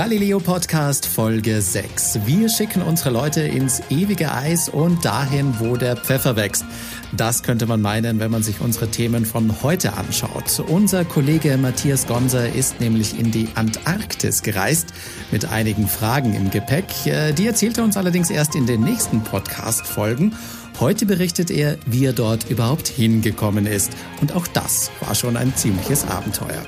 Galileo Podcast Folge 6. Wir schicken unsere Leute ins ewige Eis und dahin, wo der Pfeffer wächst. Das könnte man meinen, wenn man sich unsere Themen von heute anschaut. Unser Kollege Matthias Gonser ist nämlich in die Antarktis gereist mit einigen Fragen im Gepäck. Äh, die erzählt er uns allerdings erst in den nächsten Podcast-Folgen. Heute berichtet er, wie er dort überhaupt hingekommen ist. Und auch das war schon ein ziemliches Abenteuer.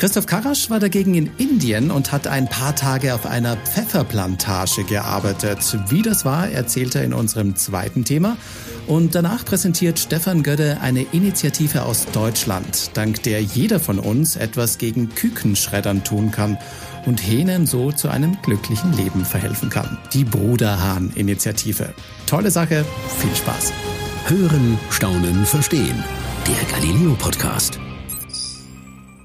Christoph Karasch war dagegen in Indien und hat ein paar Tage auf einer Pfefferplantage gearbeitet. Wie das war, erzählt er in unserem zweiten Thema. Und danach präsentiert Stefan Gödde eine Initiative aus Deutschland, dank der jeder von uns etwas gegen Kükenschreddern tun kann und Hähnen so zu einem glücklichen Leben verhelfen kann. Die Bruderhahn-Initiative. Tolle Sache, viel Spaß. Hören, staunen, verstehen. Der Galileo Podcast.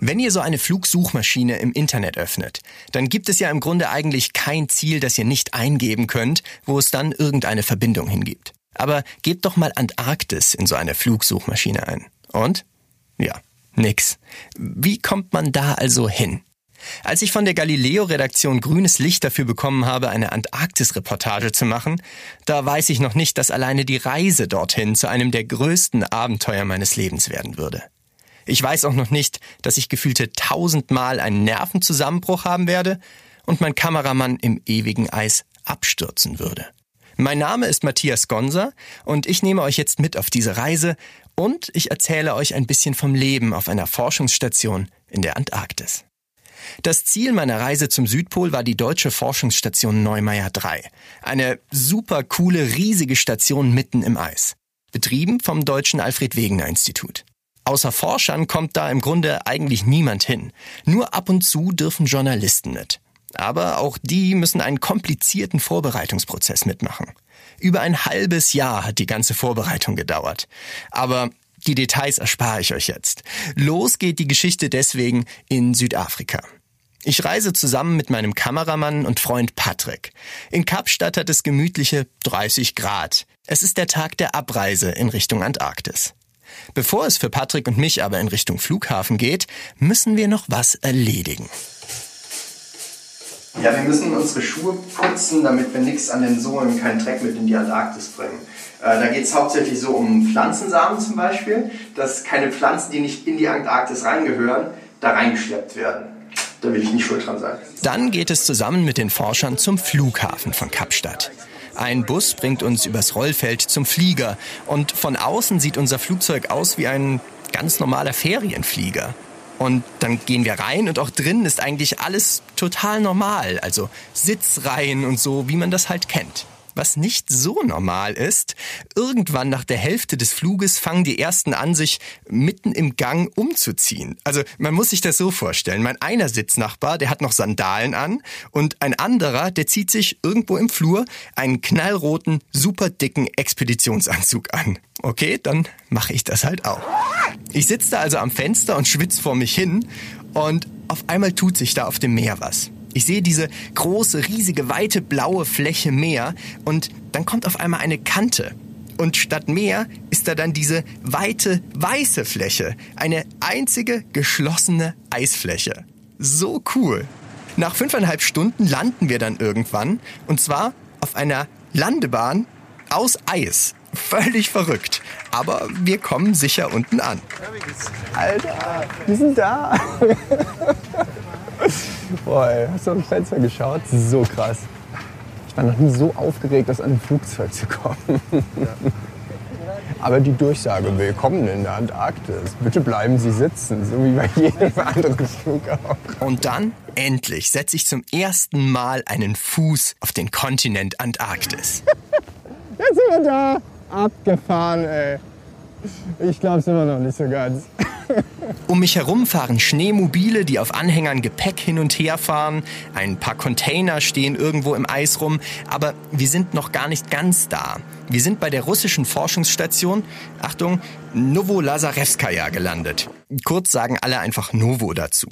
Wenn ihr so eine Flugsuchmaschine im Internet öffnet, dann gibt es ja im Grunde eigentlich kein Ziel, das ihr nicht eingeben könnt, wo es dann irgendeine Verbindung hingibt. Aber gebt doch mal Antarktis in so eine Flugsuchmaschine ein. Und? Ja, nix. Wie kommt man da also hin? Als ich von der Galileo-Redaktion grünes Licht dafür bekommen habe, eine Antarktis-Reportage zu machen, da weiß ich noch nicht, dass alleine die Reise dorthin zu einem der größten Abenteuer meines Lebens werden würde. Ich weiß auch noch nicht, dass ich gefühlte tausendmal einen Nervenzusammenbruch haben werde und mein Kameramann im ewigen Eis abstürzen würde. Mein Name ist Matthias Gonser und ich nehme euch jetzt mit auf diese Reise und ich erzähle euch ein bisschen vom Leben auf einer Forschungsstation in der Antarktis. Das Ziel meiner Reise zum Südpol war die deutsche Forschungsstation Neumeier 3. Eine super coole, riesige Station mitten im Eis. Betrieben vom Deutschen Alfred Wegener Institut. Außer Forschern kommt da im Grunde eigentlich niemand hin. Nur ab und zu dürfen Journalisten mit. Aber auch die müssen einen komplizierten Vorbereitungsprozess mitmachen. Über ein halbes Jahr hat die ganze Vorbereitung gedauert. Aber die Details erspare ich euch jetzt. Los geht die Geschichte deswegen in Südafrika. Ich reise zusammen mit meinem Kameramann und Freund Patrick. In Kapstadt hat es gemütliche 30 Grad. Es ist der Tag der Abreise in Richtung Antarktis. Bevor es für Patrick und mich aber in Richtung Flughafen geht, müssen wir noch was erledigen. Ja, wir müssen unsere Schuhe putzen, damit wir nichts an den Sohlen, keinen Dreck mit in die Antarktis bringen. Äh, da geht es hauptsächlich so um Pflanzensamen zum Beispiel, dass keine Pflanzen, die nicht in die Antarktis reingehören, da reingeschleppt werden. Da will ich nicht schuld dran sein. Dann geht es zusammen mit den Forschern zum Flughafen von Kapstadt. Ein Bus bringt uns übers Rollfeld zum Flieger und von außen sieht unser Flugzeug aus wie ein ganz normaler Ferienflieger. Und dann gehen wir rein und auch drinnen ist eigentlich alles total normal, also Sitzreihen und so, wie man das halt kennt. Was nicht so normal ist, irgendwann nach der Hälfte des Fluges fangen die ersten an, sich mitten im Gang umzuziehen. Also man muss sich das so vorstellen. Mein einer Sitznachbar, der hat noch Sandalen an und ein anderer, der zieht sich irgendwo im Flur einen knallroten, super dicken Expeditionsanzug an. Okay, dann mache ich das halt auch. Ich sitze da also am Fenster und schwitze vor mich hin und auf einmal tut sich da auf dem Meer was. Ich sehe diese große, riesige, weite, blaue Fläche Meer und dann kommt auf einmal eine Kante. Und statt Meer ist da dann diese weite, weiße Fläche. Eine einzige geschlossene Eisfläche. So cool. Nach fünfeinhalb Stunden landen wir dann irgendwann. Und zwar auf einer Landebahn aus Eis. Völlig verrückt. Aber wir kommen sicher unten an. Alter, wir sind da. Boah, ey, hast du aus dem Fenster geschaut? So krass. Ich war noch nie so aufgeregt, aus einem Flugzeug zu kommen. Aber die Durchsage, willkommen in der Antarktis. Bitte bleiben Sie sitzen, so wie bei jedem anderen Flug auch. Und dann, endlich, setze ich zum ersten Mal einen Fuß auf den Kontinent Antarktis. Jetzt sind wir da. Abgefahren, ey. Ich glaub's immer noch nicht so ganz. Um mich herum fahren Schneemobile, die auf Anhängern Gepäck hin und her fahren. Ein paar Container stehen irgendwo im Eis rum. Aber wir sind noch gar nicht ganz da. Wir sind bei der russischen Forschungsstation, Achtung, Novolazarevskaya gelandet. Kurz sagen alle einfach Novo dazu.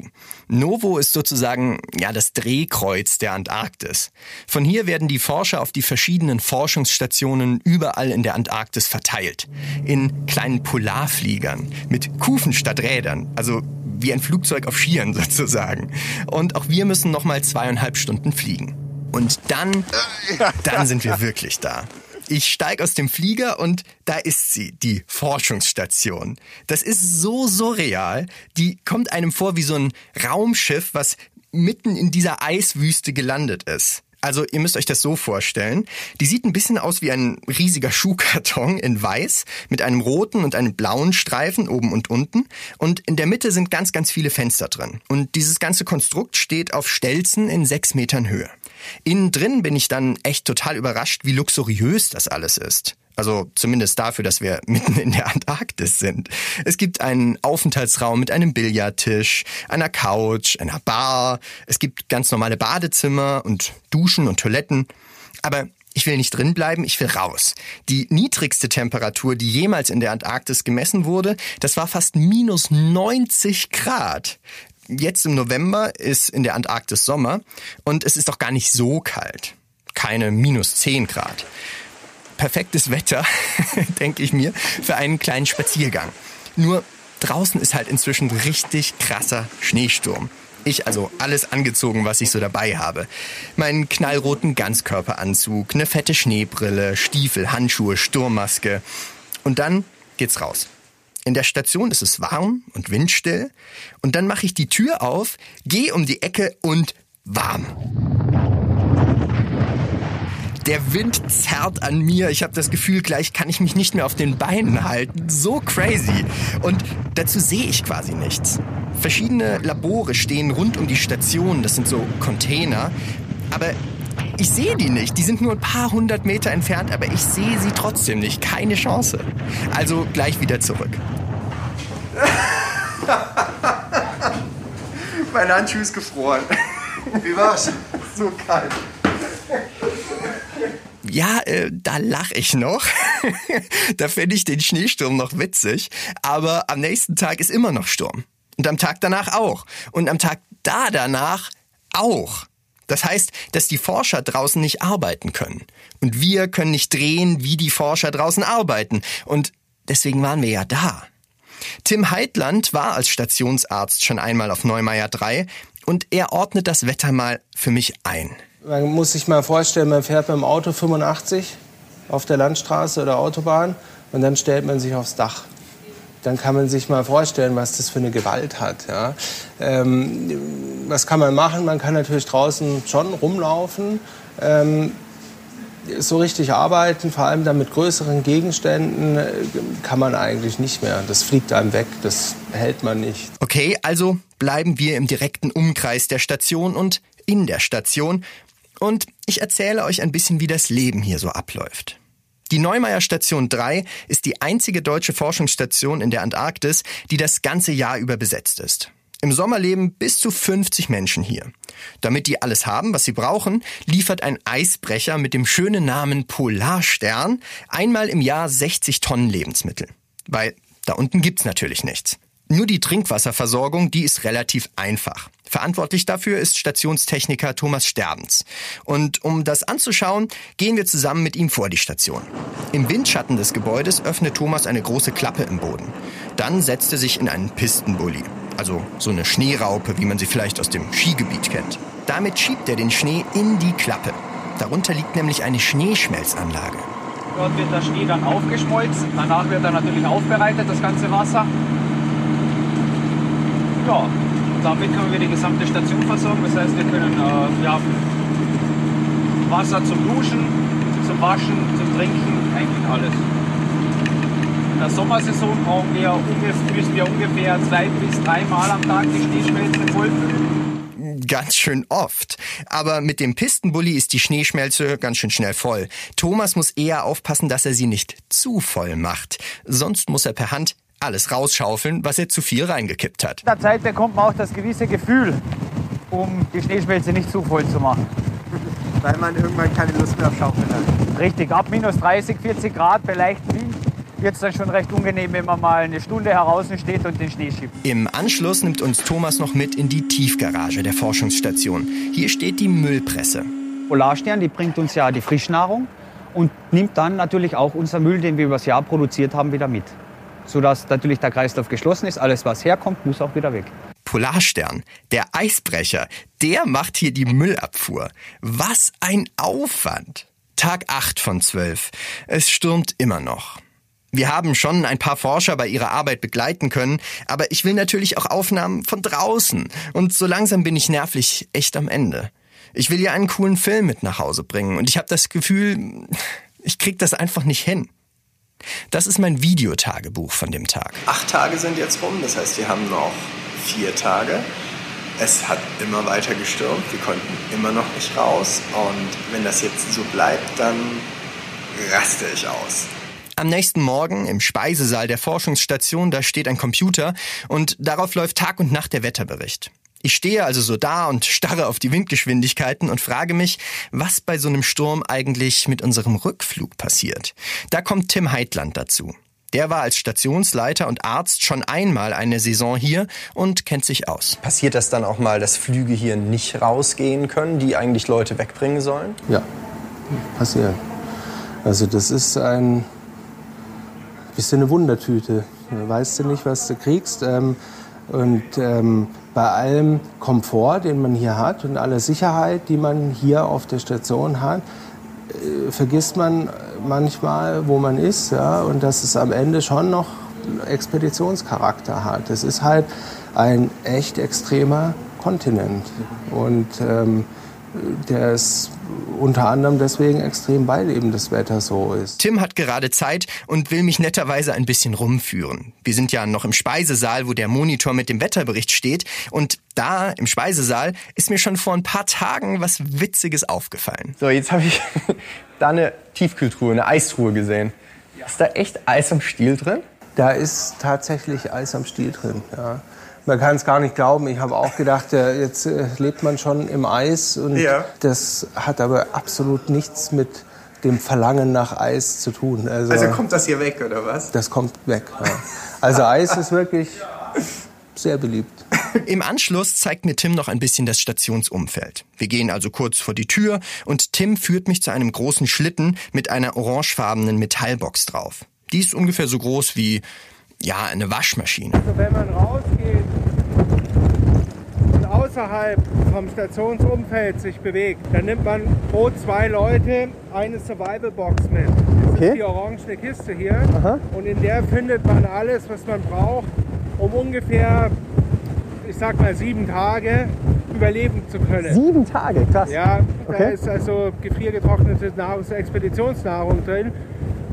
Novo ist sozusagen ja das Drehkreuz der Antarktis. Von hier werden die Forscher auf die verschiedenen Forschungsstationen überall in der Antarktis verteilt. In kleinen Polarfliegern mit Kufenstücken statt Rädern. Also wie ein Flugzeug auf Skiern sozusagen. Und auch wir müssen nochmal zweieinhalb Stunden fliegen. Und dann, dann sind wir wirklich da. Ich steige aus dem Flieger und da ist sie, die Forschungsstation. Das ist so surreal. Die kommt einem vor wie so ein Raumschiff, was mitten in dieser Eiswüste gelandet ist. Also ihr müsst euch das so vorstellen. Die sieht ein bisschen aus wie ein riesiger Schuhkarton in weiß mit einem roten und einem blauen Streifen oben und unten. Und in der Mitte sind ganz, ganz viele Fenster drin. Und dieses ganze Konstrukt steht auf Stelzen in sechs Metern Höhe. Innen drin bin ich dann echt total überrascht, wie luxuriös das alles ist. Also zumindest dafür, dass wir mitten in der Antarktis sind. Es gibt einen Aufenthaltsraum mit einem Billardtisch, einer Couch, einer Bar. Es gibt ganz normale Badezimmer und Duschen und Toiletten. Aber ich will nicht drin bleiben, ich will raus. Die niedrigste Temperatur, die jemals in der Antarktis gemessen wurde, das war fast minus 90 Grad. Jetzt im November ist in der Antarktis Sommer und es ist doch gar nicht so kalt. Keine minus 10 Grad perfektes Wetter, denke ich mir, für einen kleinen Spaziergang. Nur draußen ist halt inzwischen richtig krasser Schneesturm. Ich also alles angezogen, was ich so dabei habe. Meinen knallroten Ganzkörperanzug, eine fette Schneebrille, Stiefel, Handschuhe, Sturmmaske. Und dann geht's raus. In der Station ist es warm und windstill. Und dann mache ich die Tür auf, gehe um die Ecke und warm. Der Wind zerrt an mir. Ich habe das Gefühl, gleich kann ich mich nicht mehr auf den Beinen halten. So crazy. Und dazu sehe ich quasi nichts. Verschiedene Labore stehen rund um die Station. Das sind so Container. Aber ich sehe die nicht. Die sind nur ein paar hundert Meter entfernt, aber ich sehe sie trotzdem nicht. Keine Chance. Also gleich wieder zurück. mein Handschuh ist gefroren. Wie war's? So kalt ja, äh, da lache ich noch. da finde ich den Schneesturm noch witzig. Aber am nächsten Tag ist immer noch Sturm. Und am Tag danach auch. Und am Tag da danach auch. Das heißt, dass die Forscher draußen nicht arbeiten können. Und wir können nicht drehen, wie die Forscher draußen arbeiten. Und deswegen waren wir ja da. Tim Heitland war als Stationsarzt schon einmal auf Neumeier 3 und er ordnet das Wetter mal für mich ein. Man muss sich mal vorstellen, man fährt mit dem Auto 85 auf der Landstraße oder Autobahn und dann stellt man sich aufs Dach. Dann kann man sich mal vorstellen, was das für eine Gewalt hat. Ja. Ähm, was kann man machen? Man kann natürlich draußen schon rumlaufen. Ähm, so richtig arbeiten, vor allem dann mit größeren Gegenständen, äh, kann man eigentlich nicht mehr. Das fliegt einem weg, das hält man nicht. Okay, also bleiben wir im direkten Umkreis der Station und in der Station und ich erzähle euch ein bisschen, wie das Leben hier so abläuft. Die Neumeier Station 3 ist die einzige deutsche Forschungsstation in der Antarktis, die das ganze Jahr über besetzt ist. Im Sommer leben bis zu 50 Menschen hier. Damit die alles haben, was sie brauchen, liefert ein Eisbrecher mit dem schönen Namen Polarstern einmal im Jahr 60 Tonnen Lebensmittel. Weil da unten gibt's natürlich nichts. Nur die Trinkwasserversorgung, die ist relativ einfach. Verantwortlich dafür ist Stationstechniker Thomas Sterbens. Und um das anzuschauen, gehen wir zusammen mit ihm vor die Station. Im Windschatten des Gebäudes öffnet Thomas eine große Klappe im Boden. Dann setzt er sich in einen Pistenbully. Also so eine Schneeraupe, wie man sie vielleicht aus dem Skigebiet kennt. Damit schiebt er den Schnee in die Klappe. Darunter liegt nämlich eine Schneeschmelzanlage. Dort wird der Schnee dann aufgeschmolzen. Danach wird er natürlich aufbereitet, das ganze Wasser. Ja, damit können wir die gesamte Station versorgen. Das heißt, wir können äh, haben Wasser zum Duschen, zum Waschen, zum Trinken, eigentlich alles. In der Sommersaison brauchen wir, müssen wir ungefähr zwei bis dreimal am Tag die Schneeschmelze vollfüllen. Ganz schön oft. Aber mit dem Pistenbully ist die Schneeschmelze ganz schön schnell voll. Thomas muss eher aufpassen, dass er sie nicht zu voll macht. Sonst muss er per Hand alles rausschaufeln, was er zu viel reingekippt hat. In der Zeit bekommt man auch das gewisse Gefühl, um die Schneeschmelze nicht zu voll zu machen. Weil man irgendwann keine Lust mehr auf Schaufeln hat. Richtig, ab minus 30, 40 Grad bei leichtem Wind wird es dann schon recht unangenehm, wenn man mal eine Stunde heraus steht und den Schnee schiebt. Im Anschluss nimmt uns Thomas noch mit in die Tiefgarage der Forschungsstation. Hier steht die Müllpresse. Polarstern, die bringt uns ja die Frischnahrung und nimmt dann natürlich auch unser Müll, den wir übers Jahr produziert haben, wieder mit. Sodass natürlich der Kreislauf geschlossen ist. Alles, was herkommt, muss auch wieder weg. Polarstern, der Eisbrecher, der macht hier die Müllabfuhr. Was ein Aufwand. Tag 8 von 12. Es stürmt immer noch. Wir haben schon ein paar Forscher bei ihrer Arbeit begleiten können, aber ich will natürlich auch Aufnahmen von draußen. Und so langsam bin ich nervlich echt am Ende. Ich will ja einen coolen Film mit nach Hause bringen und ich habe das Gefühl, ich krieg das einfach nicht hin. Das ist mein Videotagebuch von dem Tag. Acht Tage sind jetzt rum, das heißt, wir haben noch vier Tage. Es hat immer weiter gestürmt, wir konnten immer noch nicht raus und wenn das jetzt so bleibt, dann raste ich aus. Am nächsten Morgen im Speisesaal der Forschungsstation, da steht ein Computer und darauf läuft Tag und Nacht der Wetterbericht. Ich stehe also so da und starre auf die Windgeschwindigkeiten und frage mich, was bei so einem Sturm eigentlich mit unserem Rückflug passiert. Da kommt Tim Heitland dazu. Der war als Stationsleiter und Arzt schon einmal eine Saison hier und kennt sich aus. Passiert das dann auch mal, dass Flüge hier nicht rausgehen können, die eigentlich Leute wegbringen sollen? Ja, passiert. Also das ist ein bisschen eine Wundertüte. Weißt du nicht, was du kriegst. Ähm, und ähm, bei allem Komfort, den man hier hat und aller Sicherheit, die man hier auf der Station hat, äh, vergisst man manchmal, wo man ist. Ja? Und dass es am Ende schon noch Expeditionscharakter hat. Es ist halt ein echt extremer Kontinent. Und ähm, der ist unter anderem deswegen extrem, weil eben das Wetter so ist. Tim hat gerade Zeit und will mich netterweise ein bisschen rumführen. Wir sind ja noch im Speisesaal, wo der Monitor mit dem Wetterbericht steht. Und da im Speisesaal ist mir schon vor ein paar Tagen was Witziges aufgefallen. So, jetzt habe ich da eine Tiefkühltruhe, eine Eistruhe gesehen. Ist da echt Eis am Stiel drin? Da ist tatsächlich Eis am Stiel drin, ja. Man kann es gar nicht glauben. Ich habe auch gedacht, jetzt äh, lebt man schon im Eis und Ja. das hat aber absolut nichts mit dem Verlangen nach Eis zu tun. Also, Also kommt das hier weg, oder was? das kommt weg. Ja. Also Eis ist wirklich sehr beliebt. Im Anschluss zeigt mir Tim noch ein bisschen das Stationsumfeld. Wir gehen also kurz vor die Tür und Tim führt mich zu einem großen Schlitten mit einer orangefarbenen Metallbox drauf. Die ist ungefähr so groß wie, ja, eine Waschmaschine. Also wenn man rausgeht und außerhalb vom Stationsumfeld sich bewegt, dann nimmt man pro zwei Leute eine Survival-Box mit. Das Okay. ist die orangene Kiste hier. Und in der findet man alles, was man braucht, um ungefähr, ich sag mal, sieben Tage überleben zu können. Sieben Tage, krass. Ja, da Okay. ist also gefriergetrocknete Nahrungs Expeditionsnahrung drin.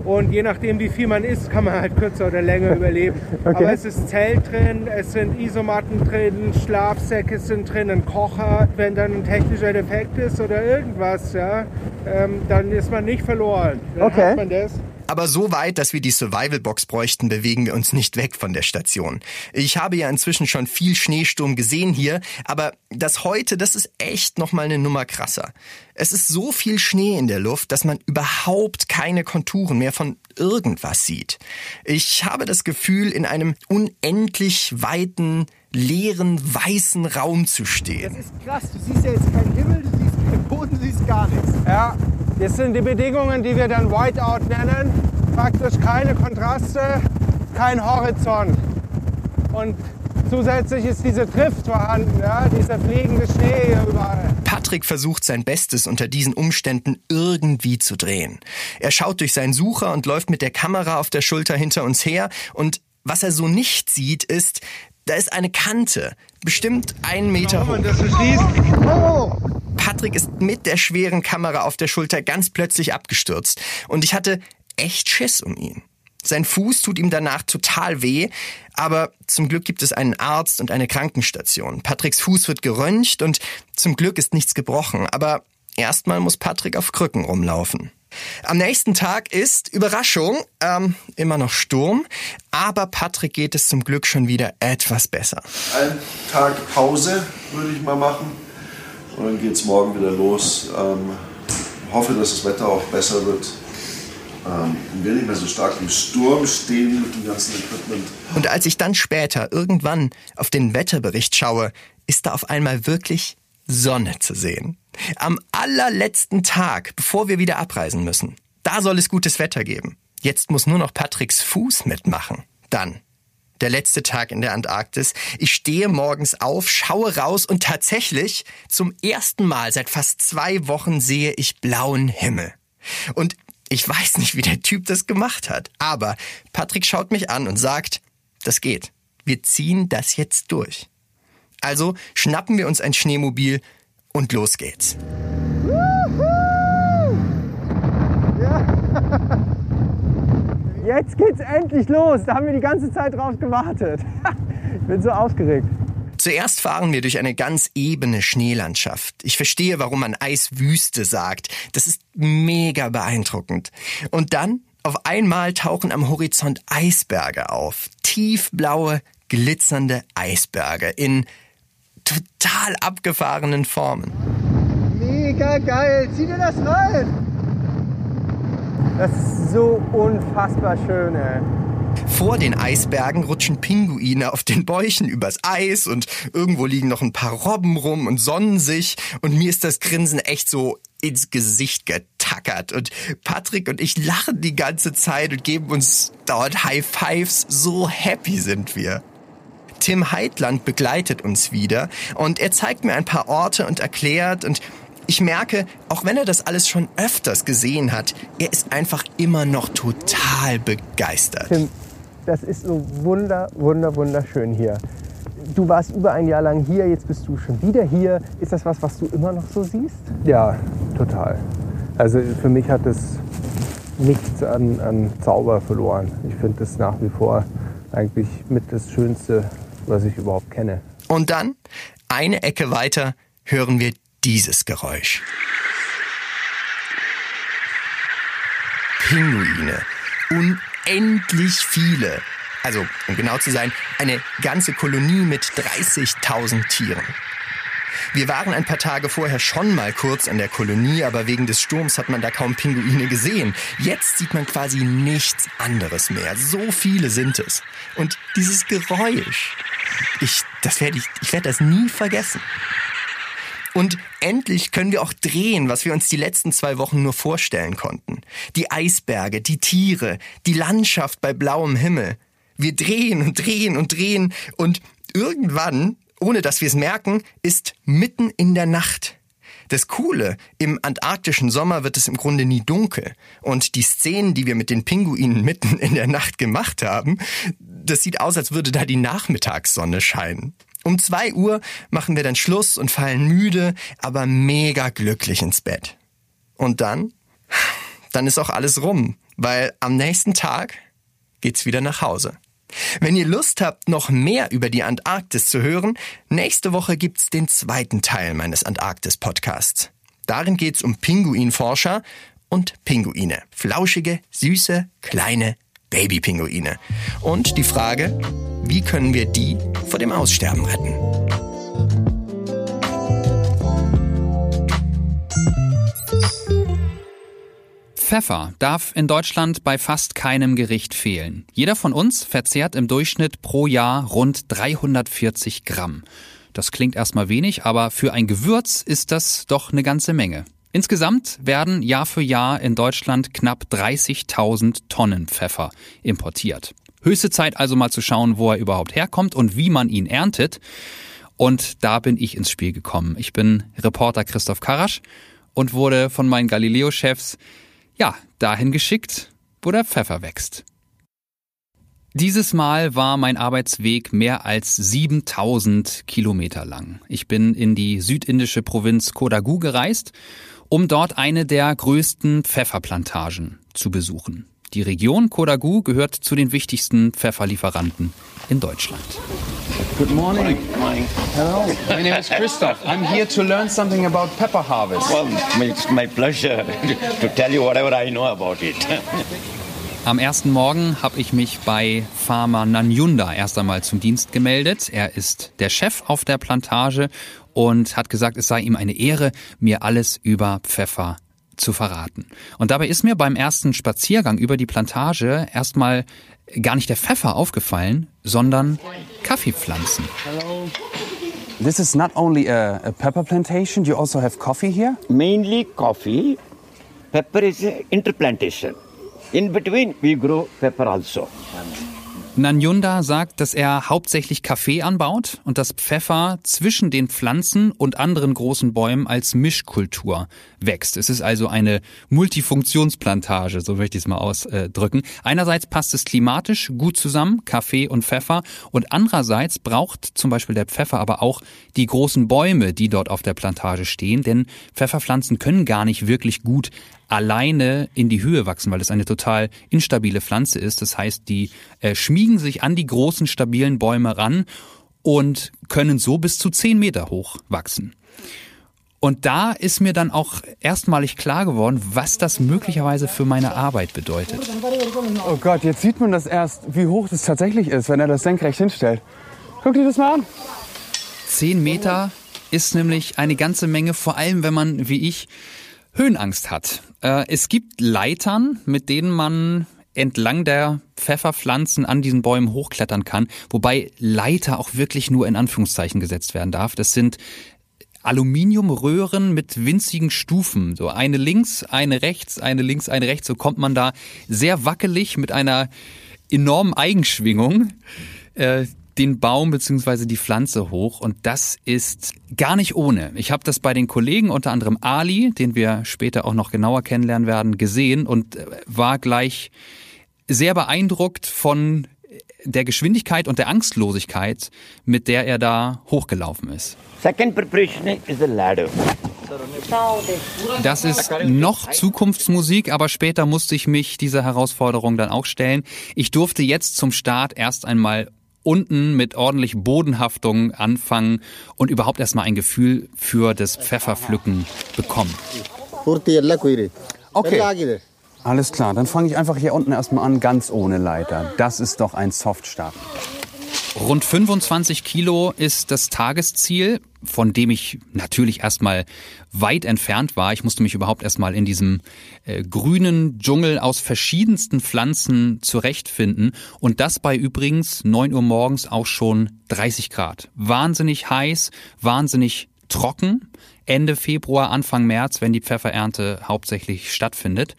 Und je nachdem, wie viel man isst, kann man halt kürzer oder länger überleben. Aber es ist Zelt drin, es sind Isomatten drin, Schlafsäcke sind drin, ein Kocher. Wenn dann ein technischer Defekt ist oder irgendwas, ja, ähm, dann ist man nicht verloren. Dann Okay. hat man das. Aber so weit, dass wir die Survival-Box bräuchten, bewegen wir uns nicht weg von der Station. Ich habe ja inzwischen schon viel Schneesturm gesehen hier, aber das heute, das ist echt nochmal eine Nummer krasser. Es ist so viel Schnee in der Luft, dass man überhaupt keine Konturen mehr von irgendwas sieht. Ich habe das Gefühl, in einem unendlich weiten, leeren, weißen Raum zu stehen. ist krass. Du siehst ja jetzt keinen Himmel, keinen Boden, du siehst gar nichts. Ja, das sind die Bedingungen, die wir dann Whiteout nennen. Praktisch keine Kontraste, kein Horizont. Und zusätzlich ist diese Drift vorhanden, ja, dieser fliegende Schnee hier überall. Patrick versucht sein Bestes unter diesen Umständen irgendwie zu drehen. Er schaut durch seinen Sucher und läuft mit der Kamera auf der Schulter hinter uns her und was er so nicht sieht, ist, da ist eine Kante, bestimmt einen Meter hoch. Patrick ist mit der schweren Kamera auf der Schulter ganz plötzlich abgestürzt und ich hatte echt Schiss um ihn. Sein Fuß tut ihm danach total weh, aber zum Glück gibt es einen Arzt und eine Krankenstation. Patricks Fuß wird geröntgt und zum Glück ist nichts gebrochen, aber erstmal muss Patrick auf Krücken rumlaufen. Am nächsten Tag ist Überraschung, ähm, immer noch Sturm, aber Patrick geht es zum Glück schon wieder etwas besser. einen Tag Pause würde ich mal machen. Und dann geht es morgen wieder los. Ähm, hoffe, dass das Wetter auch besser wird. Ähm, und wir nicht mehr so stark im Sturm stehen mit dem ganzen Equipment. Und als ich dann später irgendwann auf den Wetterbericht schaue, ist da auf einmal wirklich Sonne zu sehen. Am allerletzten Tag, bevor wir wieder abreisen müssen. Da soll es gutes Wetter geben. Jetzt muss nur noch Patricks Fuß mitmachen. Dann. Der letzte Tag in der Antarktis. Ich stehe morgens auf, schaue raus und tatsächlich zum ersten Mal seit fast zwei Wochen sehe ich blauen Himmel. Und ich weiß nicht, wie der Typ das gemacht hat. Aber Patrick schaut mich an und sagt, das geht. Wir ziehen das jetzt durch. Also schnappen wir uns ein Schneemobil und los geht's. Jetzt geht's endlich los. Da haben wir die ganze Zeit drauf gewartet. Ich bin so aufgeregt. Zuerst fahren wir durch eine ganz ebene Schneelandschaft. Ich verstehe, warum man Eiswüste sagt. Das ist mega beeindruckend. Und dann, auf einmal tauchen am Horizont Eisberge auf. Tiefblaue, glitzernde Eisberge in total abgefahrenen Formen. Mega geil. Zieh dir das rein. Das ist so unfassbar schön, ey. Vor den Eisbergen rutschen Pinguine auf den Bäuchen übers Eis und irgendwo liegen noch ein paar Robben rum und sonnen sich und mir ist das Grinsen echt so ins Gesicht getackert und Patrick und ich lachen die ganze Zeit und geben uns dort High Fives. So happy sind wir. Tim Heitland begleitet uns wieder und er zeigt mir ein paar Orte und erklärt und ich merke, auch wenn er das alles schon öfters gesehen hat, er ist einfach immer noch total begeistert. Tim, das ist so wunder, wunder, wunderschön hier. Du warst über ein Jahr lang hier, jetzt bist du schon wieder hier. Ist das was, was du immer noch so siehst? Ja, total. Also für mich hat es nichts an, an Zauber verloren. Ich finde es nach wie vor eigentlich mit das Schönste, was ich überhaupt kenne. Und dann, eine Ecke weiter, hören wir dieses Geräusch. Pinguine. Unendlich viele. Also, um genau zu sein, eine ganze Kolonie mit 30.000 Tieren. Wir waren ein paar Tage vorher schon mal kurz an der Kolonie, aber wegen des Sturms hat man da kaum Pinguine gesehen. Jetzt sieht man quasi nichts anderes mehr. So viele sind es. Und dieses Geräusch, ich, das werde ich, ich werde das nie vergessen. Und endlich können wir auch drehen, was wir uns die letzten zwei Wochen nur vorstellen konnten. Die Eisberge, die Tiere, die Landschaft bei blauem Himmel. Wir drehen und drehen und drehen und irgendwann, ohne dass wir es merken, ist mitten in der Nacht. Das Coole, im antarktischen Sommer wird es im Grunde nie dunkel. Und die Szenen, die wir mit den Pinguinen mitten in der Nacht gemacht haben, das sieht aus, als würde da die Nachmittagssonne scheinen. Um zwei Uhr machen wir dann Schluss und fallen müde, aber mega glücklich ins Bett. Und dann? Dann ist auch alles rum, weil am nächsten Tag geht's wieder nach Hause. Wenn ihr Lust habt, noch mehr über die Antarktis zu hören, nächste Woche gibt's den zweiten Teil meines Antarktis-Podcasts. Darin geht's um Pinguinforscher und Pinguine. Flauschige, süße, kleine Babypinguine. Und die Frage, wie können wir die vor dem Aussterben retten? Pfeffer darf in Deutschland bei fast keinem Gericht fehlen. Jeder von uns verzehrt im Durchschnitt pro Jahr rund 340 Gramm. Das klingt erstmal wenig, aber für ein Gewürz ist das doch eine ganze Menge. Insgesamt werden Jahr für Jahr in Deutschland knapp 30.000 Tonnen Pfeffer importiert. Höchste Zeit also mal zu schauen, wo er überhaupt herkommt und wie man ihn erntet. Und da bin ich ins Spiel gekommen. Ich bin Reporter Christoph Karasch und wurde von meinen Galileo-Chefs, ja, dahin geschickt, wo der Pfeffer wächst. Dieses Mal war mein Arbeitsweg mehr als 7000 Kilometer lang. Ich bin in die südindische Provinz Kodagu gereist um dort eine der größten Pfefferplantagen zu besuchen. Die Region Kodagu gehört zu den wichtigsten Pfefferlieferanten in Deutschland. Good morning. Good morning. Hello. My name is Christoph. I'm here to learn something about pepper harvest. Well, it's my pleasure to tell you whatever I know about it. Am ersten Morgen habe ich mich bei Farmer Nanyunda erst einmal zum Dienst gemeldet. Er ist der Chef auf der Plantage und hat gesagt, es sei ihm eine Ehre, mir alles über Pfeffer zu verraten. Und dabei ist mir beim ersten Spaziergang über die Plantage erstmal gar nicht der Pfeffer aufgefallen, sondern Kaffeepflanzen. Hello. This is not only a, a pepper plantation, you also have coffee here? Mainly coffee. Pepper is interplantation. In between, we grow pepper also. Nanyunda sagt, dass er hauptsächlich Kaffee anbaut und dass Pfeffer zwischen den Pflanzen und anderen großen Bäumen als Mischkultur wächst. Es ist also eine Multifunktionsplantage, so möchte ich es mal ausdrücken. Einerseits passt es klimatisch gut zusammen, Kaffee und Pfeffer, und andererseits braucht zum Beispiel der Pfeffer aber auch die großen Bäume, die dort auf der Plantage stehen, denn Pfefferpflanzen können gar nicht wirklich gut alleine in die Höhe wachsen, weil es eine total instabile Pflanze ist. Das heißt, die äh, schmiegen sich an die großen, stabilen Bäume ran und können so bis zu zehn Meter hoch wachsen. Und da ist mir dann auch erstmalig klar geworden, was das möglicherweise für meine Arbeit bedeutet. Oh Gott, jetzt sieht man das erst, wie hoch das tatsächlich ist, wenn er das senkrecht hinstellt. Guck dir das mal an. Zehn Meter ist nämlich eine ganze Menge, vor allem wenn man, wie ich, Höhenangst hat. Äh, es gibt Leitern, mit denen man entlang der Pfefferpflanzen an diesen Bäumen hochklettern kann, wobei Leiter auch wirklich nur in Anführungszeichen gesetzt werden darf. Das sind Aluminiumröhren mit winzigen Stufen. So eine links, eine rechts, eine links, eine rechts. So kommt man da sehr wackelig mit einer enormen Eigenschwingung äh, den Baum beziehungsweise die Pflanze hoch und das ist gar nicht ohne. Ich habe das bei den Kollegen, unter anderem Ali, den wir später auch noch genauer kennenlernen werden, gesehen und äh, war gleich sehr beeindruckt von der Geschwindigkeit und der Angstlosigkeit, mit der er da hochgelaufen ist. Second preparation is the ladder. Das ist noch Zukunftsmusik, aber später musste ich mich dieser Herausforderung dann auch stellen. Ich durfte jetzt zum Start erst einmal unten mit ordentlich Bodenhaftung anfangen und überhaupt erstmal ein Gefühl für das Pfefferpflücken bekommen. Okay. Alles klar, dann fange ich einfach hier unten erstmal an, ganz ohne Leiter. Das ist doch ein Softstart. Rund 25 Kilo ist das Tagesziel, von dem ich natürlich erstmal weit entfernt war. Ich musste mich überhaupt erstmal in diesem äh, grünen Dschungel aus verschiedensten Pflanzen zurechtfinden. Und das bei übrigens 9 Uhr morgens auch schon 30 Grad. Wahnsinnig heiß, wahnsinnig trocken. Ende Februar, Anfang März, wenn die Pfefferernte hauptsächlich stattfindet.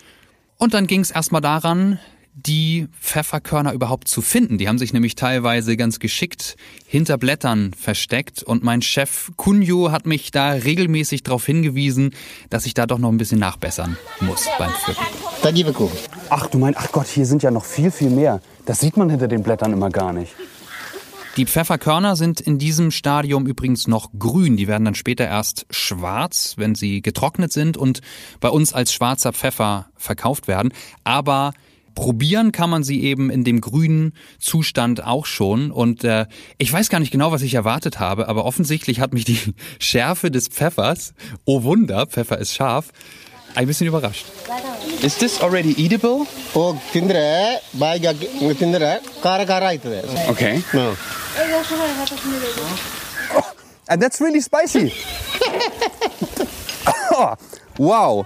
Und dann ging es erstmal daran, die Pfefferkörner überhaupt zu finden. Die haben sich nämlich teilweise ganz geschickt hinter Blättern versteckt und mein Chef Kunjo hat mich da regelmäßig darauf hingewiesen, dass ich da doch noch ein bisschen nachbessern muss beim Pflücken. Ach du meinst, ach Gott, hier sind ja noch viel, viel mehr. Das sieht man hinter den Blättern immer gar nicht. Die Pfefferkörner sind in diesem Stadium übrigens noch grün. Die werden dann später erst schwarz, wenn sie getrocknet sind und bei uns als schwarzer Pfeffer verkauft werden. Aber probieren kann man sie eben in dem grünen Zustand auch schon. Und äh, ich weiß gar nicht genau, was ich erwartet habe, aber offensichtlich hat mich die Schärfe des Pfeffers, oh Wunder, Pfeffer ist scharf, ein bisschen überrascht. Is this already edible? Oh, tindre, baiga tindre, kara. Okay. No. And that's really spicy. oh, wow.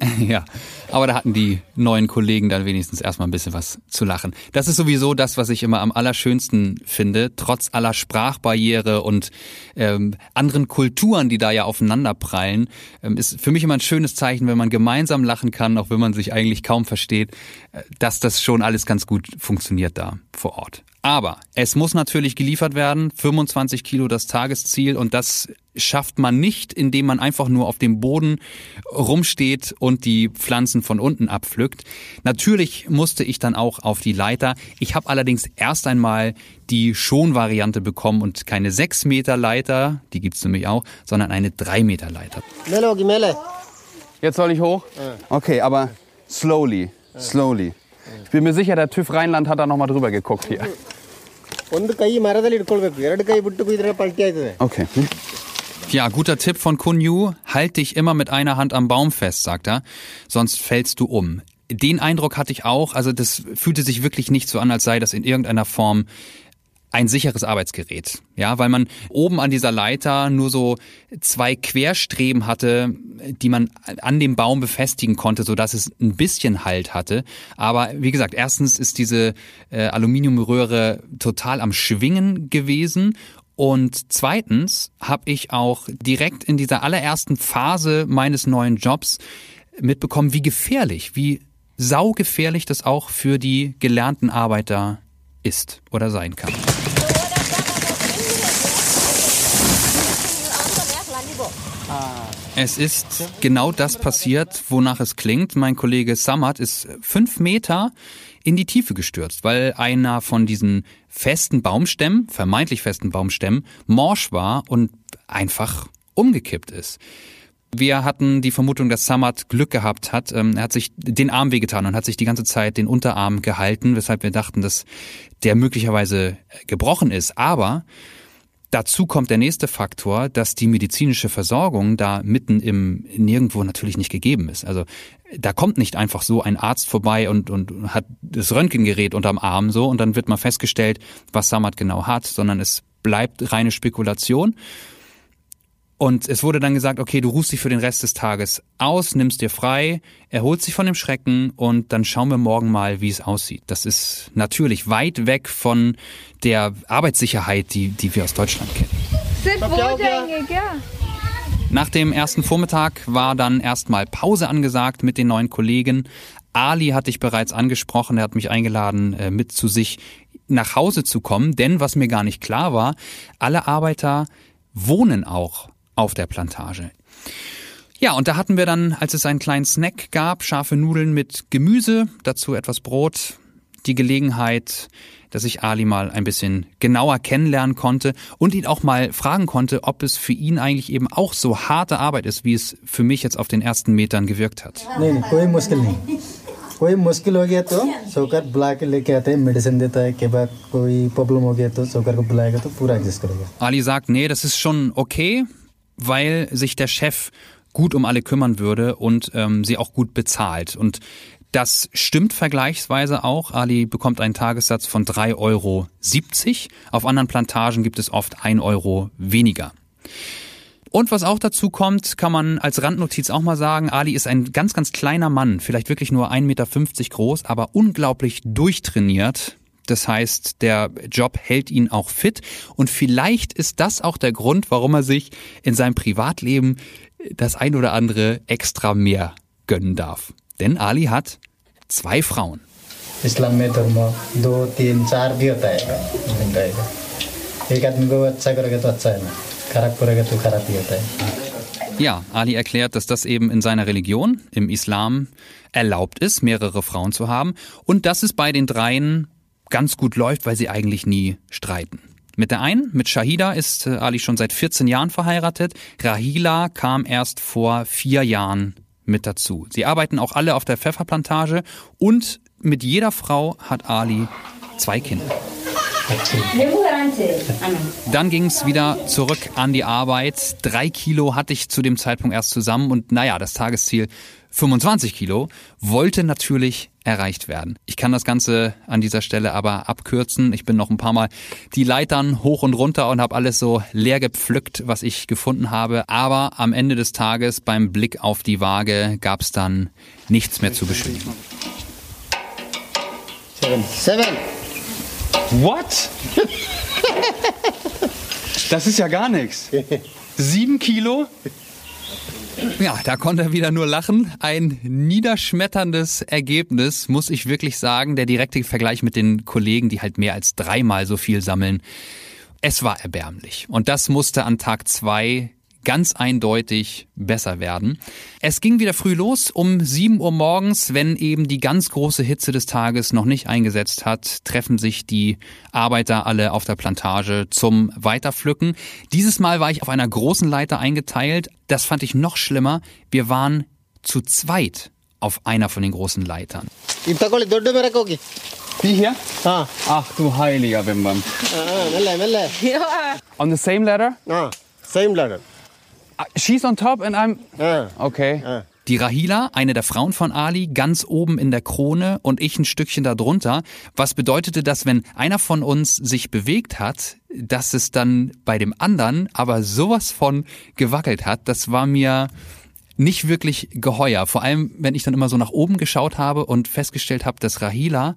Yeah. Aber da hatten die neuen Kollegen dann wenigstens erstmal ein bisschen was zu lachen. Das ist sowieso das, was ich immer am allerschönsten finde, trotz aller Sprachbarriere und ähm, anderen Kulturen, die da ja aufeinanderprallen, ähm, ist für mich immer ein schönes Zeichen, wenn man gemeinsam lachen kann, auch wenn man sich eigentlich kaum versteht, äh, dass das schon alles ganz gut funktioniert da vor Ort. Aber es muss natürlich geliefert werden. 25 Kilo das Tagesziel und das schafft man nicht, indem man einfach nur auf dem Boden rumsteht und die Pflanzen von unten abpflückt. Natürlich musste ich dann auch auf die Leiter. Ich habe allerdings erst einmal die Schonvariante bekommen und keine 6 Meter Leiter, die gibt es nämlich auch, sondern eine 3 Meter Leiter. Jetzt soll ich hoch? Okay, aber slowly, slowly. Ich bin mir sicher, der TÜV Rheinland hat da noch mal drüber geguckt hier. ಒಂದು ಕೈ ಮರದಲ್ಲಿ ಇಟ್ಕೊಳ್ಬೇಕು ಎರಡು ಕೈ ಬಿಟ್ಟು ಕುಯ್ದ್ರೆ ಪಲ್ಟಿ ಆಯ್ತದೆ Okay. Ja, guter Tipp von Kunyu. Halt dich immer mit einer Hand am Baum fest, sagt er. Sonst fällst du um. Den Eindruck hatte ich auch. Also das fühlte sich wirklich nicht so an, als sei das in irgendeiner Form ein sicheres Arbeitsgerät. Ja, weil man oben an dieser Leiter nur so zwei Querstreben hatte, die man an dem Baum befestigen konnte, so dass es ein bisschen Halt hatte. Aber wie gesagt, erstens ist diese äh, Aluminiumröhre total am Schwingen gewesen und zweitens habe ich auch direkt in dieser allerersten Phase meines neuen Jobs mitbekommen, wie gefährlich, wie saugefährlich das auch für die gelernten Arbeiter ist oder sein kann. Es ist genau das passiert, wonach es klingt. Mein Kollege Samat ist fünf Meter in die Tiefe gestürzt, weil einer von diesen festen Baumstämmen, vermeintlich festen Baumstämmen, morsch war und einfach umgekippt ist. Wir hatten die Vermutung, dass Samat Glück gehabt hat. Ähm, er hat sich den Arm wehgetan und hat sich die ganze Zeit den Unterarm gehalten, weshalb wir dachten, dass der möglicherweise gebrochen ist. Aber Dazu kommt der nächste Faktor, dass die medizinische Versorgung da mitten im Nirgendwo natürlich nicht gegeben ist. Also da kommt nicht einfach so ein Arzt vorbei und, und hat das Röntgengerät unterm Arm so und dann wird mal festgestellt, was Samat genau hat, sondern es bleibt reine Spekulation. Und es wurde dann gesagt, okay, du ruhst dich für den Rest des Tages aus, nimmst dir frei, erholst dich von dem Schrecken und dann schauen wir morgen mal, wie es aussieht. Das ist natürlich weit weg von der Arbeitssicherheit, die, die wir aus Deutschland kennen. Nach dem ersten Vormittag war dann erstmal Pause angesagt mit den neuen Kollegen. Ali hatte ich bereits angesprochen, er hat mich eingeladen, äh, mit zu sich nach Hause zu kommen, denn was mir gar nicht klar war, alle Arbeiter wohnen auch auf der Plantage. Ja, und da hatten wir dann, als es einen kleinen Snack gab, scharfe Nudeln mit Gemüse, dazu etwas Brot, die Gelegenheit, dass ich Ali mal ein bisschen genauer kennenlernen konnte und ihn auch mal fragen konnte, ob es für ihn eigentlich eben auch so harte Arbeit ist, wie es für mich jetzt auf den ersten Metern gewirkt hat. Nee, nee, कोई मुश्किल नहीं कोई मुश्किल हो गया तो सरकार बुला के लेके आते हैं मेडिसिन देता है के बाद कोई प्रॉब्लम हो गया तो सरकार को बुलाएगा तो पूरा एडजस्ट करेगा Ali sagt, nee, das ist schon okay, weil sich der Chef gut um alle kümmern würde und ähm, sie auch gut bezahlt. Und das stimmt vergleichsweise auch. Ali bekommt einen Tagessatz von 3,70 Euro. Auf anderen Plantagen gibt es oft 1 Euro weniger. Und was auch dazu kommt, kann man als Randnotiz auch mal sagen, Ali ist ein ganz, ganz kleiner Mann, vielleicht wirklich nur 1,50 Meter groß, aber unglaublich durchtrainiert. Das heißt, der Job hält ihn auch fit und vielleicht ist das auch der Grund, warum er sich in seinem Privatleben das ein oder andere extra mehr gönnen darf. Denn Ali hat zwei Frauen. इस्लाम में धर्म दो तीन चार भी होता है रहेगा एक आदमी को अच्छा करेगा तो अच्छा है ना खराब करेगा तो खराब ही होता है ja, Ali erklärt, dass das eben in seiner Religion, im Islam, erlaubt ist, mehrere Frauen zu haben und dass es bei den dreien ganz gut läuft, weil sie eigentlich nie streiten. Mit der einen, mit Shahida, ist äh, Ali schon seit 14 Jahren verheiratet. Rahila kam erst vor vier Jahren mit dazu. Sie arbeiten auch alle auf der Pfefferplantage und mit jeder Frau hat Ali zwei Kinder. Dann ging es wieder zurück an die Arbeit. Drei Kilo hatte ich zu dem Zeitpunkt erst zusammen und naja, das Tagesziel 25 Kilo wollte natürlich erreicht werden. Ich kann das Ganze an dieser Stelle aber abkürzen. Ich bin noch ein paar Mal die Leitern hoch und runter und habe alles so leer gepflückt, was ich gefunden habe. Aber am Ende des Tages beim Blick auf die Waage gab es dann nichts mehr zu beschönigen. Seven. Seven. What? Das ist ja gar nichts. Sieben Kilo? Ja, da konnte er wieder nur lachen. Ein niederschmetterndes Ergebnis, muss ich wirklich sagen. Der direkte Vergleich mit den Kollegen, die halt mehr als dreimal so viel sammeln. Es war erbärmlich. Und das musste an Tag zwei ganz eindeutig besser werden. Es ging wieder früh los, um 7 Uhr morgens, wenn eben die ganz große Hitze des Tages noch nicht eingesetzt hat, treffen sich die Arbeiter alle auf der Plantage zum Weiterpflücken. Dieses Mal war ich auf einer großen Leiter eingeteilt. Das fand ich noch schlimmer. Wir waren zu zweit auf einer von den großen Leitern. Die hier? Ah. Ach du heiliger Bimbam. On the same ladder? Ah, same ladder. She's on top and I'm. Okay. Die Rahila, eine der Frauen von Ali, ganz oben in der Krone und ich ein Stückchen darunter. Was bedeutete das, wenn einer von uns sich bewegt hat, dass es dann bei dem anderen aber sowas von gewackelt hat? Das war mir nicht wirklich geheuer. Vor allem, wenn ich dann immer so nach oben geschaut habe und festgestellt habe, dass Rahila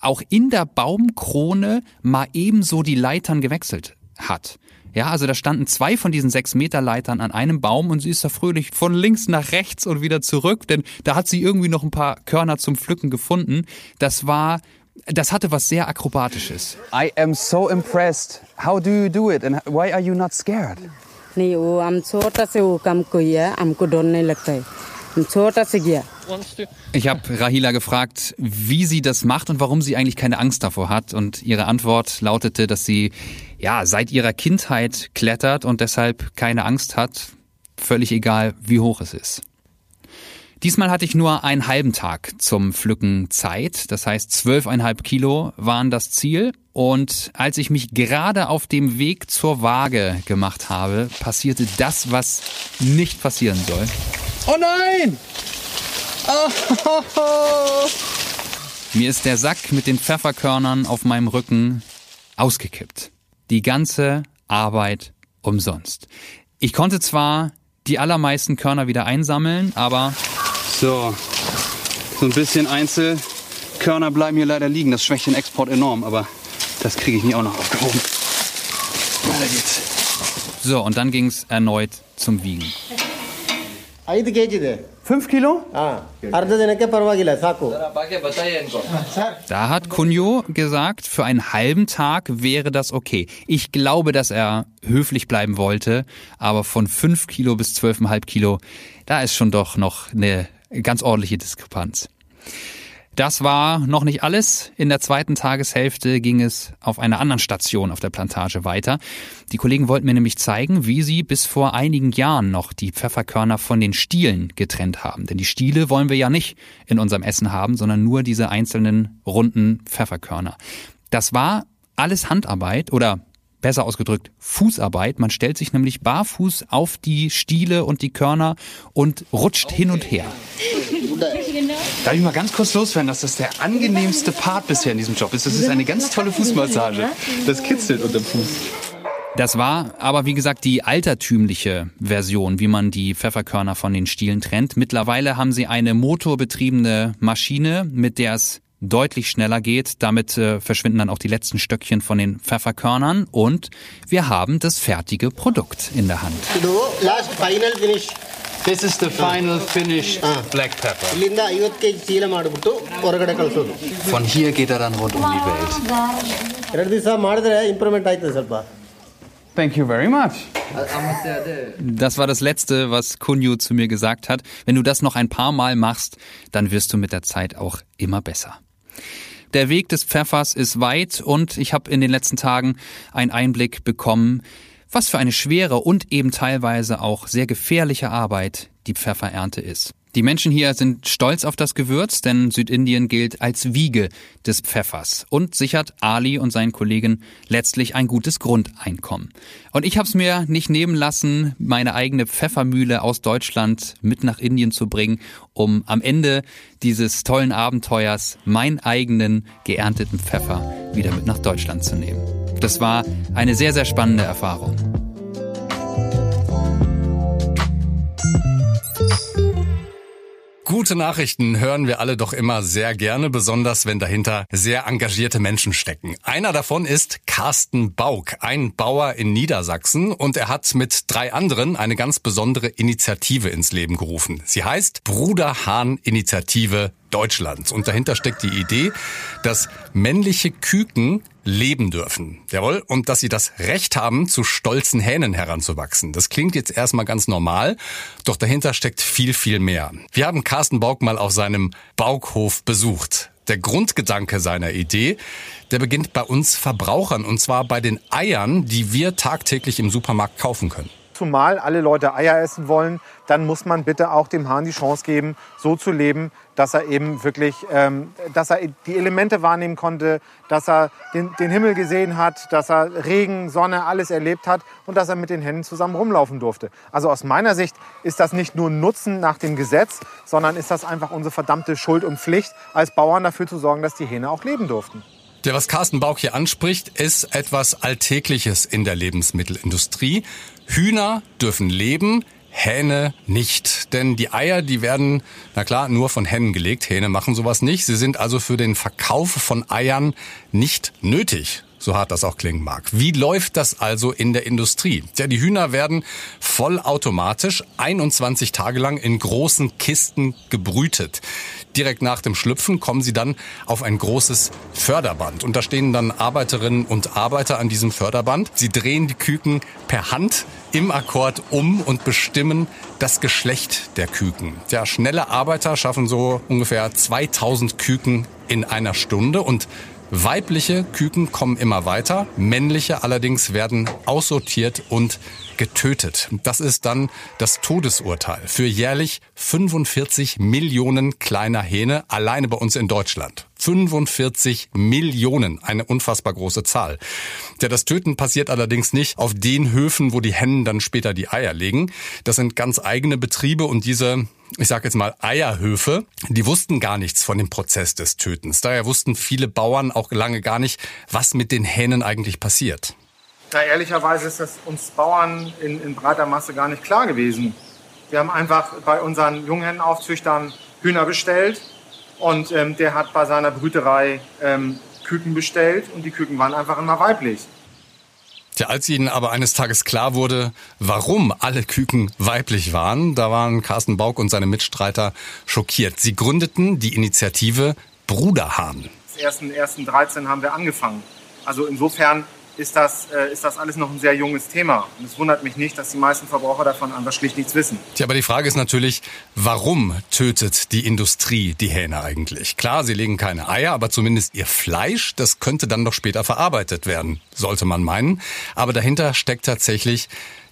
auch in der Baumkrone mal ebenso die Leitern gewechselt hat. Ja, also da standen zwei von diesen sechs Meter Leitern an einem Baum und sie ist da fröhlich von links nach rechts und wieder zurück, denn da hat sie irgendwie noch ein paar Körner zum Pflücken gefunden. Das war das hatte was sehr akrobatisches. I am so impressed. How do you do it and why are you not scared? Once ich habe Rahila gefragt, wie sie das macht und warum sie eigentlich keine Angst davor hat. Und ihre Antwort lautete, dass sie ja seit ihrer Kindheit klettert und deshalb keine Angst hat, völlig egal, wie hoch es ist. Diesmal hatte ich nur einen halben Tag zum Pflücken Zeit. Das heißt, zwölfeinhalb Kilo waren das Ziel. Und als ich mich gerade auf dem Weg zur Waage gemacht habe, passierte das, was nicht passieren soll. Oh nein! Oh. Mir ist der Sack mit den Pfefferkörnern auf meinem Rücken ausgekippt. Die ganze Arbeit umsonst. Ich konnte zwar die allermeisten Körner wieder einsammeln, aber So, so ein bisschen Einzelkörner bleiben hier leider liegen. Das schwächt den Export enorm, aber das kriege ich nicht auch noch aufgehoben. Weiter geht's. so und dann ging's erneut zum Wiegen. 5 Kilo? Da hat Kunjo gesagt, für einen halben Tag wäre das okay. Ich glaube, dass er höflich bleiben wollte, aber von 5 Kilo bis 12,5 Kilo, da ist schon doch noch eine ganz ordentliche Diskrepanz. Das war noch nicht alles. In der zweiten Tageshälfte ging es auf einer anderen Station auf der Plantage weiter. Die Kollegen wollten mir nämlich zeigen, wie sie bis vor einigen Jahren noch die Pfefferkörner von den Stielen getrennt haben. Denn die Stiele wollen wir ja nicht in unserem Essen haben, sondern nur diese einzelnen runden Pfefferkörner. Das war alles Handarbeit oder besser ausgedrückt Fußarbeit. Man stellt sich nämlich barfuß auf die Stiele und die Körner und rutscht hin und her. Darf ich mal ganz kurz loswerden, dass das der angenehmste Part bisher in diesem Job ist? Das ist eine ganz tolle Fußmassage. Das kitzelt unter dem Fuß. Das war aber wie gesagt die altertümliche Version, wie man die Pfefferkörner von den Stielen trennt. Mittlerweile haben sie eine motorbetriebene Maschine, mit der es deutlich schneller geht. Damit äh, verschwinden dann auch die letzten Stöckchen von den Pfefferkörnern und wir haben das fertige Produkt in der Hand. Last final finish. This is the final finished black pepper. Von hier geht er dann rund um die Welt. Thank you very much. Ah, ah, das war das Letzte, was Kunju zu mir gesagt hat. Wenn du das noch ein paar Mal machst, dann wirst du mit der Zeit auch immer besser. Der Weg des Pfeffers ist weit und ich habe in den letzten Tagen einen Einblick bekommen, was für eine schwere und eben teilweise auch sehr gefährliche Arbeit die Pfefferernte ist. Die Menschen hier sind stolz auf das Gewürz, denn Südindien gilt als Wiege des Pfeffers und sichert Ali und seinen Kollegen letztlich ein gutes Grundeinkommen. Und ich habe es mir nicht nehmen lassen, meine eigene Pfeffermühle aus Deutschland mit nach Indien zu bringen, um am Ende dieses tollen Abenteuers meinen eigenen geernteten Pfeffer wieder mit nach Deutschland zu nehmen. Das war eine sehr, sehr spannende Erfahrung. Gute Nachrichten hören wir alle doch immer sehr gerne, besonders wenn dahinter sehr engagierte Menschen stecken. Einer davon ist Carsten Bauk, ein Bauer in Niedersachsen und er hat mit drei anderen eine ganz besondere Initiative ins Leben gerufen. Sie heißt Bruder Hahn Initiative Deutschlands und dahinter steckt die Idee, dass männliche Küken leben dürfen. Jawohl. Und dass sie das Recht haben, zu stolzen Hähnen heranzuwachsen. Das klingt jetzt erstmal ganz normal, doch dahinter steckt viel, viel mehr. Wir haben Carsten Bauk mal auf seinem Baukhof besucht. Der Grundgedanke seiner Idee, der beginnt bei uns Verbrauchern und zwar bei den Eiern, die wir tagtäglich im Supermarkt kaufen können. Zumal alle Leute Eier essen wollen, dann muss man bitte auch dem Hahn die Chance geben, so zu leben, dass er eben wirklich, ähm, dass er die Elemente wahrnehmen konnte, dass er den, den Himmel gesehen hat, dass er Regen, Sonne, alles erlebt hat und dass er mit den Händen zusammen rumlaufen durfte. Also aus meiner Sicht ist das nicht nur Nutzen nach dem Gesetz, sondern ist das einfach unsere verdammte Schuld und Pflicht, als Bauern dafür zu sorgen, dass die Hähne auch leben durften. Der, was Carsten Bauk hier anspricht, ist etwas Alltägliches in der Lebensmittelindustrie. Hühner dürfen leben, Hähne nicht. Denn die Eier, die werden, na klar, nur von Hennen gelegt. Hähne machen sowas nicht. Sie sind also für den Verkauf von Eiern nicht nötig. so hart das auch klingen mag. Wie läuft das also in der Industrie? Ja, die Hühner werden vollautomatisch 21 Tage lang in großen Kisten gebrütet. Direkt nach dem Schlüpfen kommen sie dann auf ein großes Förderband. Und da stehen dann Arbeiterinnen und Arbeiter an diesem Förderband. Sie drehen die Küken per Hand im Akkord um und bestimmen das Geschlecht der Küken. Ja, schnelle Arbeiter schaffen so ungefähr 2000 Küken in einer Stunde und Weibliche Küken kommen immer weiter, männliche allerdings werden aussortiert und getötet. Das ist dann das Todesurteil für jährlich 45 Millionen kleiner Hähne alleine bei uns in Deutschland. 45 Millionen, eine unfassbar große Zahl. Ja, das Töten passiert allerdings nicht auf den Höfen, wo die Hennen dann später die Eier legen. Das sind ganz eigene Betriebe und diese ich sage jetzt mal Eierhöfe, die wussten gar nichts von dem Prozess des Tötens. Daher wussten viele Bauern auch lange gar nicht, was mit den Hähnen eigentlich passiert. Na, ehrlicherweise ist das uns Bauern in, in breiter Masse gar nicht klar gewesen. Wir haben einfach bei unseren Junghennenaufzüchtern Hühner bestellt und ähm, der hat bei seiner Brüterei ähm, Küken bestellt und die Küken waren einfach immer weiblich. Tja, als ihnen aber eines Tages klar wurde, warum alle Küken weiblich waren, da waren Carsten Bauk und seine Mitstreiter schockiert. Sie gründeten die Initiative Bruderhahn. Ersten, ersten 13 haben wir angefangen. Also insofern ist das, äh, ist das alles noch ein sehr junges Thema. Und es wundert mich nicht, dass die meisten Verbraucher davon einfach schlicht nichts wissen. Tja, aber die Frage ist natürlich, warum tötet die Industrie die Hähne eigentlich? Klar, sie legen keine Eier, aber zumindest ihr Fleisch, das könnte dann doch später verarbeitet werden, sollte man meinen. Aber dahinter steckt tatsächlich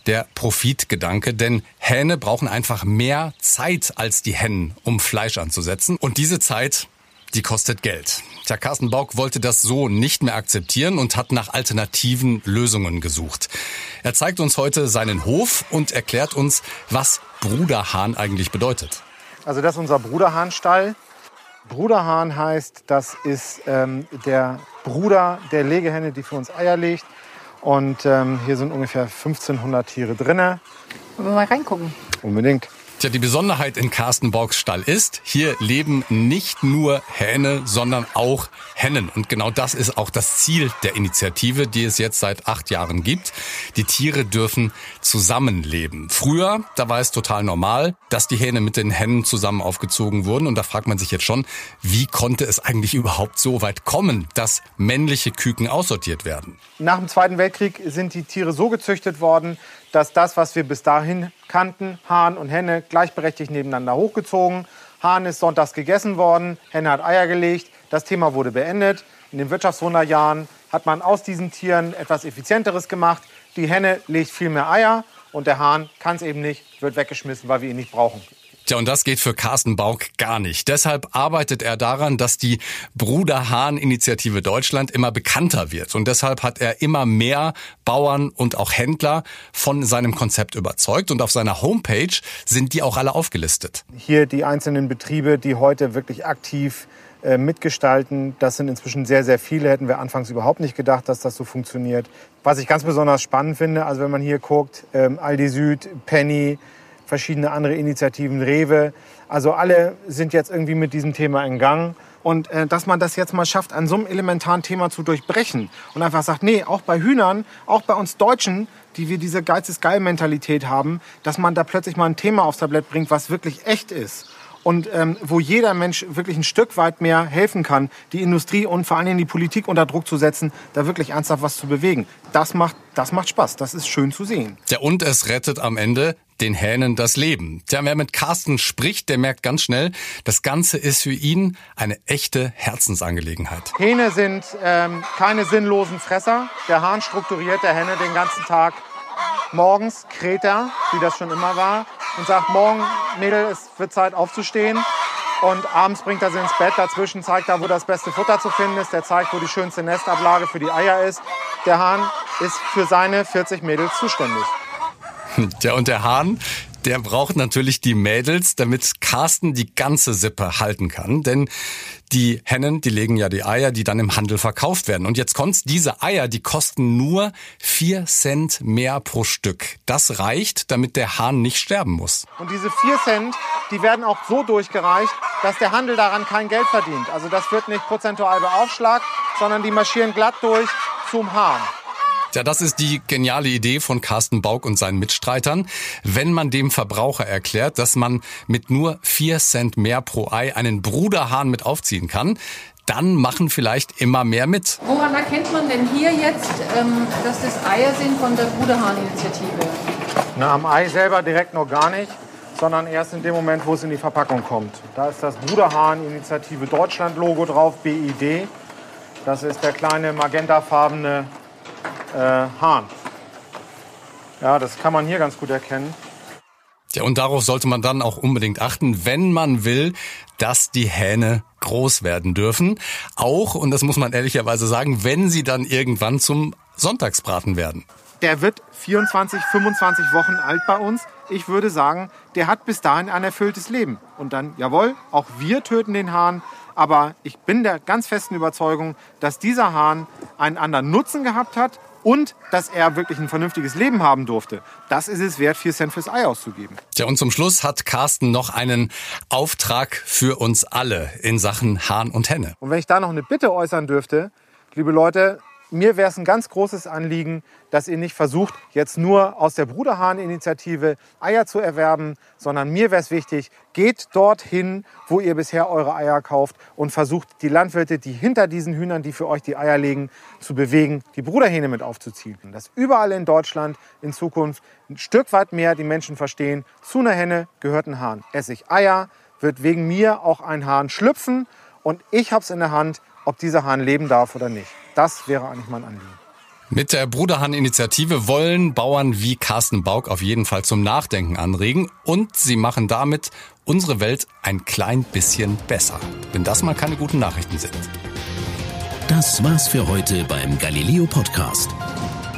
der Profitgedanke, denn Hähne brauchen einfach mehr Zeit als die Hennen, um Fleisch anzusetzen. Und diese Zeit, die kostet Geld. Tja, Carsten Bauk wollte das so nicht mehr akzeptieren und hat nach alternativen Lösungen gesucht. Er zeigt uns heute seinen Hof und erklärt uns, was Bruderhahn eigentlich bedeutet. Also das ist unser Bruderhahnstall. Bruderhahn heißt, das ist ähm, der Bruder der Legehenne, die für uns Eier legt. Und ähm, hier sind ungefähr 1500 Tiere drinne. Wollen wir mal reingucken? Unbedingt. Tja, die Besonderheit in Carsten Borgs Stall ist, hier leben nicht nur Hähne, sondern auch Hennen. Und genau das ist auch das Ziel der Initiative, die es jetzt seit acht Jahren gibt. Die Tiere dürfen zusammenleben. Früher, da war es total normal, dass die Hähne mit den Hennen zusammen aufgezogen wurden. Und da fragt man sich jetzt schon, wie konnte es eigentlich überhaupt so weit kommen, dass männliche Küken aussortiert werden? Nach dem Zweiten Weltkrieg sind die Tiere so gezüchtet worden, dass das, was wir bis dahin kannten, Hahn und Henne, gleichberechtigt nebeneinander hochgezogen. Hahn ist sonntags gegessen worden, Henne hat Eier gelegt. Das Thema wurde beendet. In den Wirtschaftswunderjahren hat man aus diesen Tieren etwas Effizienteres gemacht. Die Henne legt viel mehr Eier und der Hahn kann es eben nicht, wird weggeschmissen, weil wir ihn nicht brauchen. Tja, und das geht für Carsten Bauk gar nicht. Deshalb arbeitet er daran, dass die Bruder Hahn Initiative Deutschland immer bekannter wird. Und deshalb hat er immer mehr Bauern und auch Händler von seinem Konzept überzeugt. Und auf seiner Homepage sind die auch alle aufgelistet. Hier die einzelnen Betriebe, die heute wirklich aktiv äh, mitgestalten. Das sind inzwischen sehr, sehr viele. Hätten wir anfangs überhaupt nicht gedacht, dass das so funktioniert. Was ich ganz besonders spannend finde, also wenn man hier guckt, ähm, Aldi Süd, Penny, verschiedene andere Initiativen, Rewe. Also alle sind jetzt irgendwie mit diesem Thema in Gang. Und äh, dass man das jetzt mal schafft, an so einem elementaren Thema zu durchbrechen und einfach sagt, nee, auch bei Hühnern, auch bei uns Deutschen, die wir diese Geiz ist geil Mentalität haben, dass man da plötzlich mal ein Thema aufs Tablett bringt, was wirklich echt ist und ähm, wo jeder Mensch wirklich ein Stück weit mehr helfen kann, die Industrie und vor allen Dingen die Politik unter Druck zu setzen, da wirklich ernsthaft was zu bewegen. Das macht, das macht Spaß, das ist schön zu sehen. Ja, und es rettet am Ende den Hähnen das Leben. Tja, wer mit Carsten spricht, der merkt ganz schnell, das Ganze ist für ihn eine echte Herzensangelegenheit. Hähne sind ähm, keine sinnlosen Fresser. Der Hahn strukturiert der Henne den ganzen Tag. Morgens kräht er, wie das schon immer war, und sagt, morgen, Mädel, es wird Zeit aufzustehen. Und abends bringt er sie ins Bett. Dazwischen zeigt er, wo das beste Futter zu finden ist. Der zeigt, wo die schönste Nestablage für die Eier ist. Der Hahn ist für seine 40 Mädels zuständig. Ja, und der Hahn, der braucht natürlich die Mädels, damit Carsten die ganze Sippe halten kann. Denn die Hennen, die legen ja die Eier, die dann im Handel verkauft werden. Und jetzt kommt's, diese Eier, die kosten nur vier Cent mehr pro Stück. Das reicht, damit der Hahn nicht sterben muss. Und diese vier Cent, die werden auch so durchgereicht, dass der Handel daran kein Geld verdient. Also das wird nicht prozentual beaufschlagt, sondern die marschieren glatt durch zum Hahn. Ja, das ist die geniale Idee von Carsten Bauk und seinen Mitstreitern. Wenn man dem Verbraucher erklärt, dass man mit nur vier Cent mehr pro Ei einen Bruderhahn mit aufziehen kann, dann machen vielleicht immer mehr mit. Woran erkennt man denn hier jetzt, ähm, dass das Eier sind von der Bruderhahn-Initiative? Na, am Ei selber direkt noch gar nicht, sondern erst in dem Moment, wo es in die Verpackung kommt. Da ist das Bruderhahn-Initiative Deutschland-Logo drauf, BID. Das ist der kleine magentafarbene äh, Hahn. Ja, das kann man hier ganz gut erkennen. Ja, und darauf sollte man dann auch unbedingt achten, wenn man will, dass die Hähne groß werden dürfen. Auch, und das muss man ehrlicherweise sagen, wenn sie dann irgendwann zum Sonntagsbraten werden. Der wird 24, 25 Wochen alt bei uns. Ich würde sagen, der hat bis dahin ein erfülltes Leben. Und dann, jawohl, auch wir töten den Hahn. Aber ich bin der ganz festen Überzeugung, dass dieser Hahn einen anderen Nutzen gehabt hat und dass er wirklich ein vernünftiges Leben haben durfte. Das ist es wert, 4 Cent fürs Ei auszugeben. Ja, und zum Schluss hat Carsten noch einen Auftrag für uns alle in Sachen Hahn und Henne. Und wenn ich da noch eine Bitte äußern dürfte, liebe Leute, mir wäre es ein ganz großes Anliegen, dass ihr nicht versucht, jetzt nur aus der Bruderhahn-Initiative Eier zu erwerben, sondern mir wäre es wichtig, geht dorthin, wo ihr bisher eure Eier kauft und versucht, die Landwirte, die hinter diesen Hühnern, die für euch die Eier legen, zu bewegen, die Bruderhähne mit aufzuziehen. Dass überall in Deutschland in Zukunft ein Stück weit mehr die Menschen verstehen, zu einer Henne gehört ein Hahn. Esse ich Eier, wird wegen mir auch ein Hahn schlüpfen und ich habe es in der Hand, ob dieser Hahn leben darf oder nicht. Das wäre eigentlich mein Anliegen. Mit der Bruderhahn-Initiative wollen Bauern wie Carsten Bauk auf jeden Fall zum Nachdenken anregen und sie machen damit unsere Welt ein klein bisschen besser. Wenn das mal keine guten Nachrichten sind. Das war's für heute beim Galileo Podcast.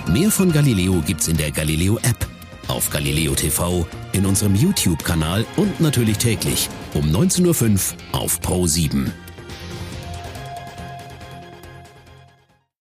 Mehr von Galileo gibt's in der Galileo App, auf Galileo TV, in unserem YouTube-Kanal und natürlich täglich um 19.05 Uhr auf Pro 7.